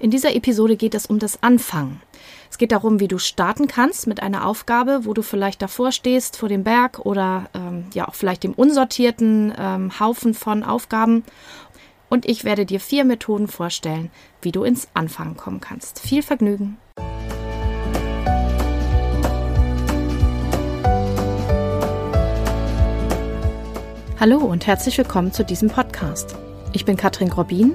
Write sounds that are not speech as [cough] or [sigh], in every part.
In dieser Episode geht es um das Anfangen. Es geht darum, wie du starten kannst mit einer Aufgabe, wo du vielleicht davor stehst, vor dem Berg oder ähm, ja auch vielleicht dem unsortierten ähm, Haufen von Aufgaben. Und ich werde dir vier Methoden vorstellen, wie du ins Anfangen kommen kannst. Viel Vergnügen! Hallo und herzlich willkommen zu diesem Podcast. Ich bin Katrin Grobin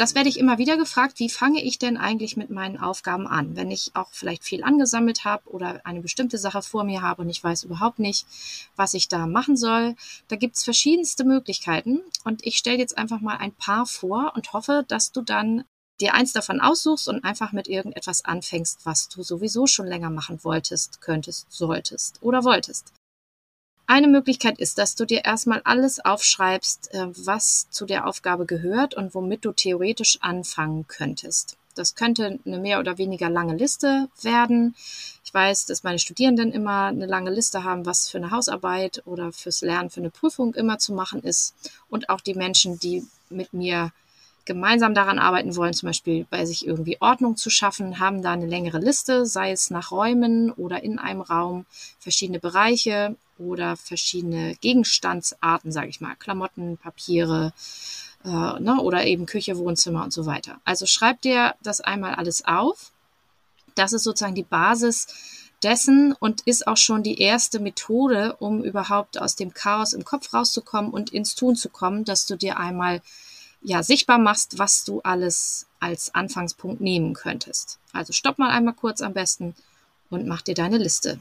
Das werde ich immer wieder gefragt, wie fange ich denn eigentlich mit meinen Aufgaben an, wenn ich auch vielleicht viel angesammelt habe oder eine bestimmte Sache vor mir habe und ich weiß überhaupt nicht, was ich da machen soll. Da gibt es verschiedenste Möglichkeiten und ich stelle jetzt einfach mal ein paar vor und hoffe, dass du dann dir eins davon aussuchst und einfach mit irgendetwas anfängst, was du sowieso schon länger machen wolltest, könntest, solltest oder wolltest. Eine Möglichkeit ist, dass du dir erstmal alles aufschreibst, äh, was zu der Aufgabe gehört und womit du theoretisch anfangen könntest. Das könnte eine mehr oder weniger lange Liste werden. Ich weiß, dass meine Studierenden immer eine lange Liste haben, was für eine Hausarbeit oder fürs Lernen für eine Prüfung immer zu machen ist. Und auch die Menschen, die mit mir gemeinsam daran arbeiten wollen, zum Beispiel bei sich irgendwie Ordnung zu schaffen, haben da eine längere Liste, sei es nach Räumen oder in einem Raum, verschiedene Bereiche oder verschiedene Gegenstandsarten, sage ich mal, Klamotten, Papiere äh, ne, oder eben Küche, Wohnzimmer und so weiter. Also schreib dir das einmal alles auf. Das ist sozusagen die Basis dessen und ist auch schon die erste Methode, um überhaupt aus dem Chaos im Kopf rauszukommen und ins Tun zu kommen, dass du dir einmal ja, sichtbar machst, was du alles als Anfangspunkt nehmen könntest. Also stopp mal einmal kurz am besten und mach dir deine Liste.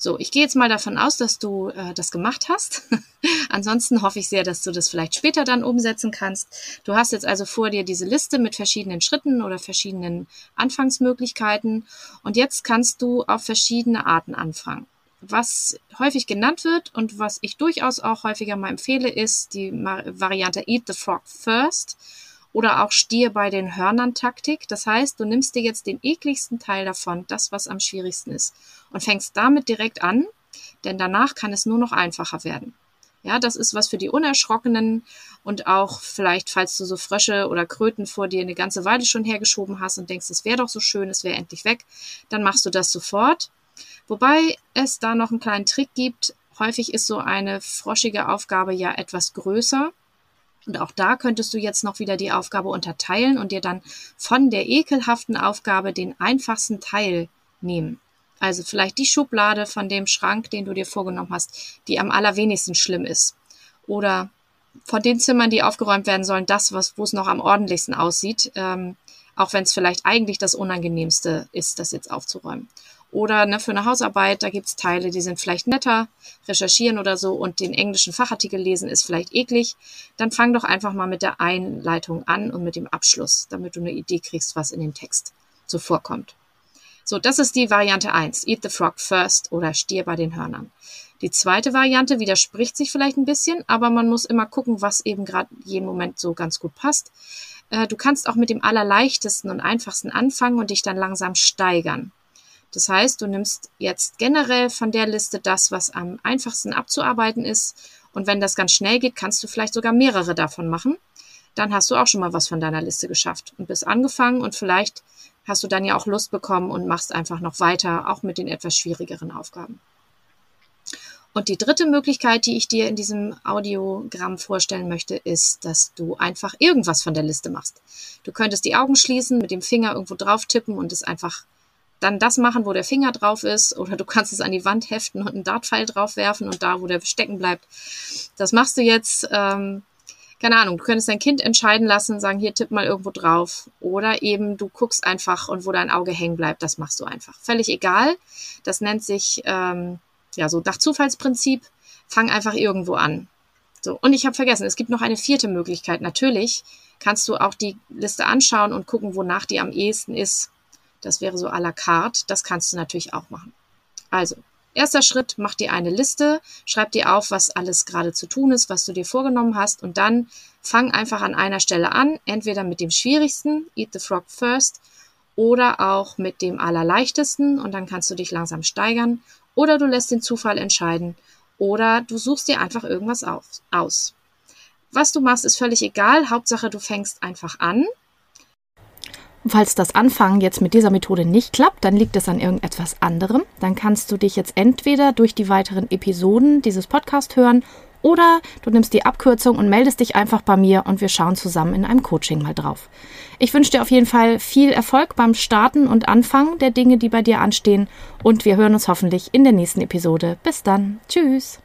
So, ich gehe jetzt mal davon aus, dass du äh, das gemacht hast. [laughs] Ansonsten hoffe ich sehr, dass du das vielleicht später dann umsetzen kannst. Du hast jetzt also vor dir diese Liste mit verschiedenen Schritten oder verschiedenen Anfangsmöglichkeiten und jetzt kannst du auf verschiedene Arten anfangen. Was häufig genannt wird und was ich durchaus auch häufiger mal empfehle, ist die Variante Eat the Frog First oder auch Stier bei den Hörnern Taktik. Das heißt, du nimmst dir jetzt den ekligsten Teil davon, das, was am schwierigsten ist, und fängst damit direkt an, denn danach kann es nur noch einfacher werden. Ja, das ist was für die Unerschrockenen und auch vielleicht, falls du so Frösche oder Kröten vor dir eine ganze Weile schon hergeschoben hast und denkst, es wäre doch so schön, es wäre endlich weg, dann machst du das sofort Wobei es da noch einen kleinen Trick gibt. Häufig ist so eine froschige Aufgabe ja etwas größer. Und auch da könntest du jetzt noch wieder die Aufgabe unterteilen und dir dann von der ekelhaften Aufgabe den einfachsten Teil nehmen. Also vielleicht die Schublade von dem Schrank, den du dir vorgenommen hast, die am allerwenigsten schlimm ist. Oder von den Zimmern, die aufgeräumt werden sollen, das, was, wo es noch am ordentlichsten aussieht, ähm, auch wenn es vielleicht eigentlich das Unangenehmste ist, das jetzt aufzuräumen. Oder ne, für eine Hausarbeit, da gibt's Teile, die sind vielleicht netter, recherchieren oder so und den englischen Fachartikel lesen ist vielleicht eklig. Dann fang doch einfach mal mit der Einleitung an und mit dem Abschluss, damit du eine Idee kriegst, was in dem Text so vorkommt. So, das ist die Variante 1. Eat the frog first oder Stier bei den Hörnern. Die zweite Variante widerspricht sich vielleicht ein bisschen, aber man muss immer gucken, was eben gerade jeden Moment so ganz gut passt. Äh, du kannst auch mit dem allerleichtesten und einfachsten anfangen und dich dann langsam steigern. Das heißt, du nimmst jetzt generell von der Liste das, was am einfachsten abzuarbeiten ist. Und wenn das ganz schnell geht, kannst du vielleicht sogar mehrere davon machen. Dann hast du auch schon mal was von deiner Liste geschafft und bist angefangen und vielleicht hast du dann ja auch Lust bekommen und machst einfach noch weiter, auch mit den etwas schwierigeren Aufgaben. Und die dritte Möglichkeit, die ich dir in diesem Audiogramm vorstellen möchte, ist, dass du einfach irgendwas von der Liste machst. Du könntest die Augen schließen, mit dem Finger irgendwo drauf tippen und es einfach dann das machen, wo der Finger drauf ist, oder du kannst es an die Wand heften und einen Dartpfeil drauf werfen und da, wo der stecken bleibt. Das machst du jetzt, ähm, keine Ahnung, du könntest dein Kind entscheiden lassen, sagen, hier tipp mal irgendwo drauf. Oder eben du guckst einfach und wo dein Auge hängen bleibt, das machst du einfach. Völlig egal. Das nennt sich, ähm, ja, so nach Zufallsprinzip, fang einfach irgendwo an. So, und ich habe vergessen, es gibt noch eine vierte Möglichkeit. Natürlich kannst du auch die Liste anschauen und gucken, wonach die am ehesten ist das wäre so à la carte. Das kannst du natürlich auch machen. Also, Erster Schritt, mach dir eine Liste, schreib dir auf, was alles gerade zu tun ist, was du dir vorgenommen hast und dann fang einfach an einer Stelle an, entweder mit dem schwierigsten, Eat the Frog First, oder auch mit dem allerleichtesten und dann kannst du dich langsam steigern oder du lässt den Zufall entscheiden oder du suchst dir einfach irgendwas auf, aus. Was du machst, ist völlig egal. Hauptsache, du fängst einfach an. Falls das Anfangen jetzt mit dieser Methode nicht klappt, dann liegt es an irgendetwas anderem. Dann kannst du dich jetzt entweder durch die weiteren Episoden dieses Podcasts hören oder du nimmst die Abkürzung und meldest dich einfach bei mir und wir schauen zusammen in einem Coaching mal drauf. Ich wünsche dir auf jeden Fall viel Erfolg beim Starten und Anfangen der Dinge, die bei dir anstehen und wir hören uns hoffentlich in der nächsten Episode. Bis dann. Tschüss.